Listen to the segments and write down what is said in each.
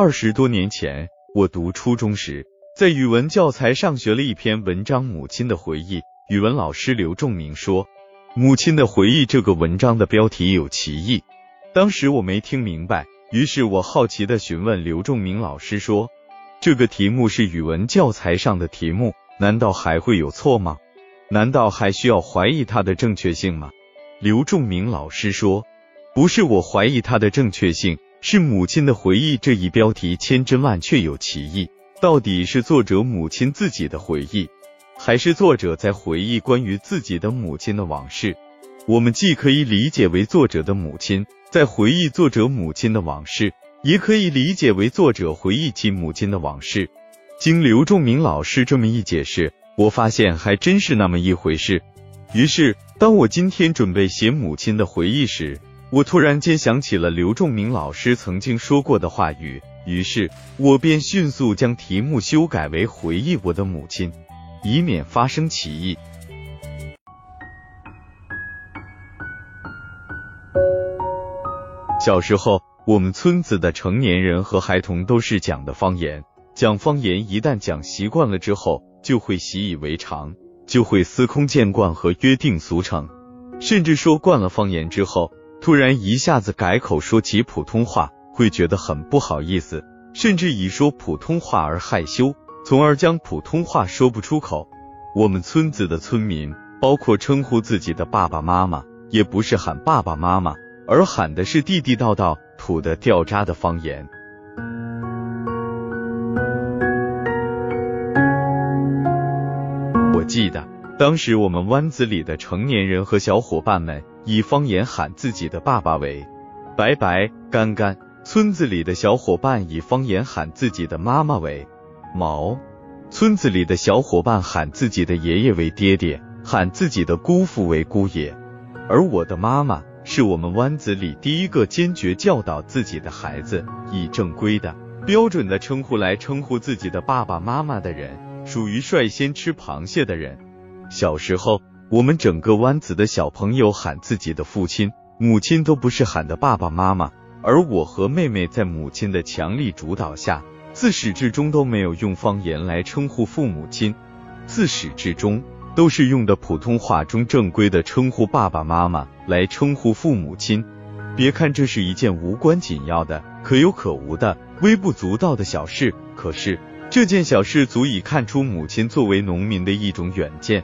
二十多年前，我读初中时，在语文教材上学了一篇文章《母亲的回忆》。语文老师刘仲明说，《母亲的回忆》这个文章的标题有歧义。当时我没听明白，于是我好奇的询问刘仲明老师说：“这个题目是语文教材上的题目，难道还会有错吗？难道还需要怀疑它的正确性吗？”刘仲明老师说：“不是我怀疑它的正确性。”是母亲的回忆这一标题千真万确有歧义，到底是作者母亲自己的回忆，还是作者在回忆关于自己的母亲的往事？我们既可以理解为作者的母亲在回忆作者母亲的往事，也可以理解为作者回忆起母亲的往事。经刘仲明老师这么一解释，我发现还真是那么一回事。于是，当我今天准备写母亲的回忆时，我突然间想起了刘仲明老师曾经说过的话语，于是我便迅速将题目修改为“回忆我的母亲”，以免发生歧义。小时候，我们村子的成年人和孩童都是讲的方言，讲方言一旦讲习惯了之后，就会习以为常，就会司空见惯和约定俗成，甚至说惯了方言之后。突然一下子改口说起普通话，会觉得很不好意思，甚至以说普通话而害羞，从而将普通话说不出口。我们村子的村民，包括称呼自己的爸爸妈妈，也不是喊爸爸妈妈，而喊的是地地道道、土的掉渣的方言。我记得当时我们湾子里的成年人和小伙伴们。以方言喊自己的爸爸为白白干干，村子里的小伙伴以方言喊自己的妈妈为毛，村子里的小伙伴喊自己的爷爷为爹爹，喊自己的姑父为姑爷。而我的妈妈是我们湾子里第一个坚决教导自己的孩子以正规的、标准的称呼来称呼自己的爸爸妈妈的人，属于率先吃螃蟹的人。小时候。我们整个湾子的小朋友喊自己的父亲、母亲都不是喊的爸爸妈妈，而我和妹妹在母亲的强力主导下，自始至终都没有用方言来称呼父母亲，自始至终都是用的普通话中正规的称呼爸爸妈妈来称呼父母亲。别看这是一件无关紧要的、可有可无的、微不足道的小事，可是这件小事足以看出母亲作为农民的一种远见。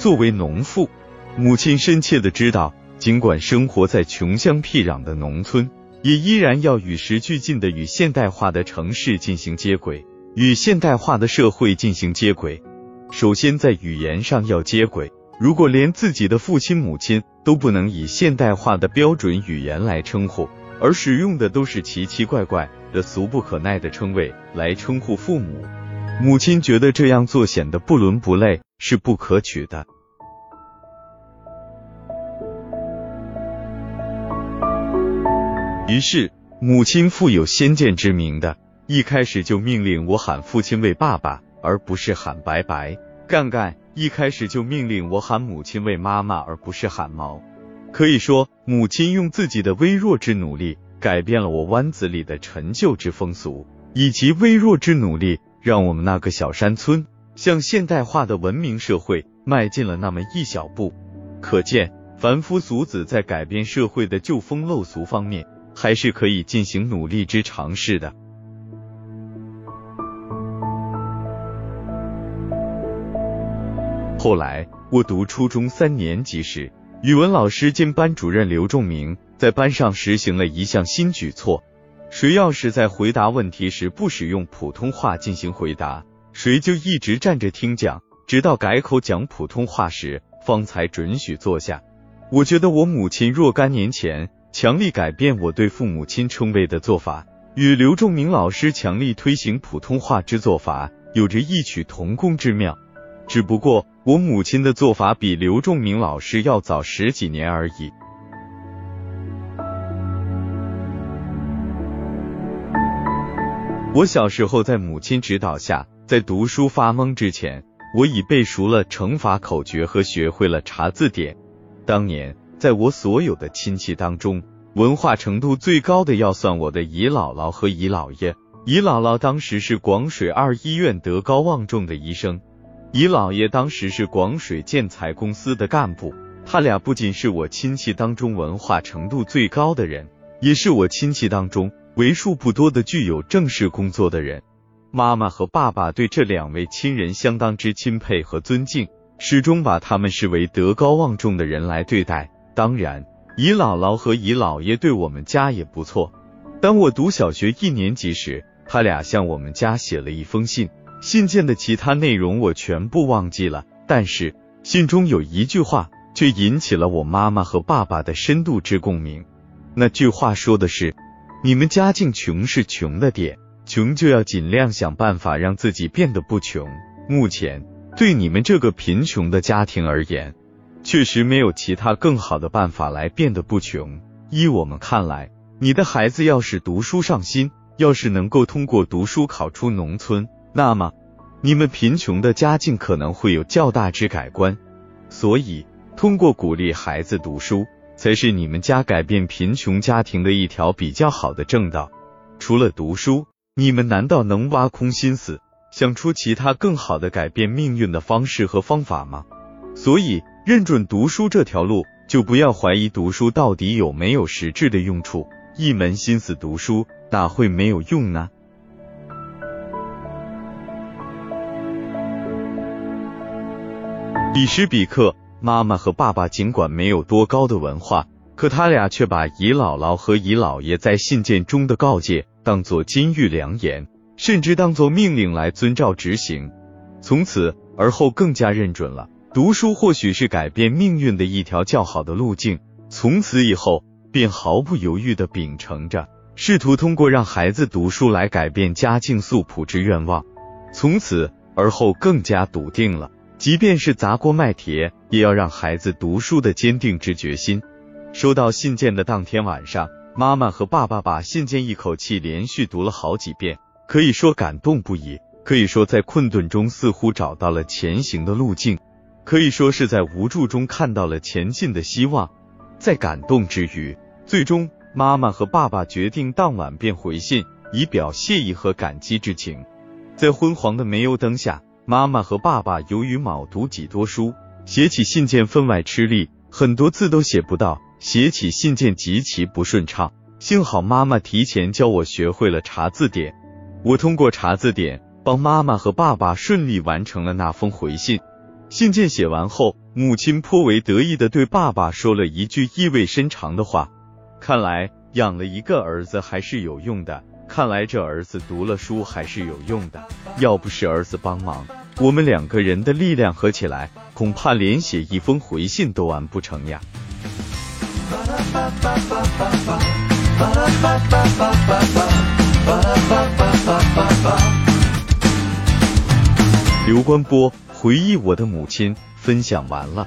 作为农妇，母亲深切的知道，尽管生活在穷乡僻壤的农村，也依然要与时俱进的与现代化的城市进行接轨，与现代化的社会进行接轨。首先在语言上要接轨，如果连自己的父亲母亲都不能以现代化的标准语言来称呼，而使用的都是奇奇怪怪的俗不可耐的称谓来称呼父母，母亲觉得这样做显得不伦不类。是不可取的。于是，母亲富有先见之明的，一开始就命令我喊父亲为爸爸，而不是喊白白干干；一开始就命令我喊母亲为妈妈，而不是喊毛。可以说，母亲用自己的微弱之努力，改变了我湾子里的陈旧之风俗，以及微弱之努力，让我们那个小山村。向现代化的文明社会迈进了那么一小步，可见凡夫俗子在改变社会的旧风陋俗方面，还是可以进行努力之尝试的。后来我读初中三年级时，语文老师兼班主任刘仲明在班上实行了一项新举措：谁要是在回答问题时不使用普通话进行回答。谁就一直站着听讲，直到改口讲普通话时，方才准许坐下。我觉得我母亲若干年前强力改变我对父母亲称谓的做法，与刘仲明老师强力推行普通话之做法有着异曲同工之妙。只不过我母亲的做法比刘仲明老师要早十几年而已。我小时候在母亲指导下。在读书发懵之前，我已背熟了乘法口诀和学会了查字典。当年，在我所有的亲戚当中，文化程度最高的要算我的姨姥姥和姨姥爷。姨姥姥当时是广水二医院德高望重的医生，姨姥爷当时是广水建材公司的干部。他俩不仅是我亲戚当中文化程度最高的人，也是我亲戚当中为数不多的具有正式工作的人。妈妈和爸爸对这两位亲人相当之钦佩和尊敬，始终把他们视为德高望重的人来对待。当然，姨姥姥和姨姥爷对我们家也不错。当我读小学一年级时，他俩向我们家写了一封信，信件的其他内容我全部忘记了，但是信中有一句话却引起了我妈妈和爸爸的深度之共鸣。那句话说的是：“你们家境穷是穷的点。”穷就要尽量想办法让自己变得不穷。目前对你们这个贫穷的家庭而言，确实没有其他更好的办法来变得不穷。依我们看来，你的孩子要是读书上心，要是能够通过读书考出农村，那么你们贫穷的家境可能会有较大之改观。所以，通过鼓励孩子读书，才是你们家改变贫穷家庭的一条比较好的正道。除了读书。你们难道能挖空心思想出其他更好的改变命运的方式和方法吗？所以认准读书这条路，就不要怀疑读书到底有没有实质的用处。一门心思读书，哪会没有用呢？彼时彼刻，妈妈和爸爸尽管没有多高的文化，可他俩却把姨姥姥和姨姥爷在信件中的告诫。当作金玉良言，甚至当作命令来遵照执行。从此而后，更加认准了读书或许是改变命运的一条较好的路径。从此以后，便毫不犹豫的秉承着，试图通过让孩子读书来改变家境素朴之愿望。从此而后，更加笃定了，即便是砸锅卖铁，也要让孩子读书的坚定之决心。收到信件的当天晚上。妈妈和爸爸把信件一口气连续读了好几遍，可以说感动不已，可以说在困顿中似乎找到了前行的路径，可以说是在无助中看到了前进的希望。在感动之余，最终妈妈和爸爸决定当晚便回信，以表谢意和感激之情。在昏黄的煤油灯下，妈妈和爸爸由于卯读几多书，写起信件分外吃力，很多字都写不到。写起信件极其不顺畅，幸好妈妈提前教我学会了查字典。我通过查字典，帮妈妈和爸爸顺利完成了那封回信。信件写完后，母亲颇为得意的对爸爸说了一句意味深长的话：“看来养了一个儿子还是有用的，看来这儿子读了书还是有用的。要不是儿子帮忙，我们两个人的力量合起来，恐怕连写一封回信都完不成呀。”刘关波回忆我的母亲，分享完了。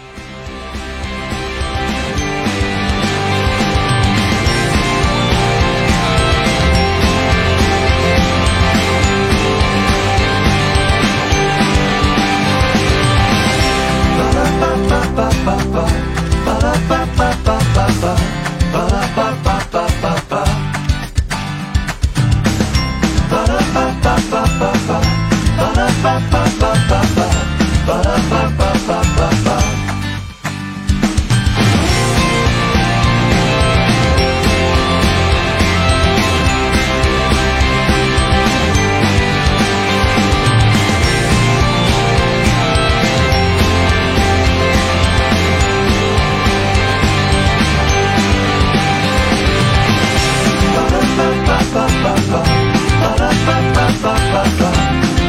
ba ba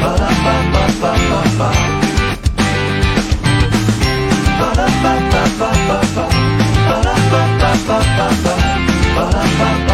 ba ba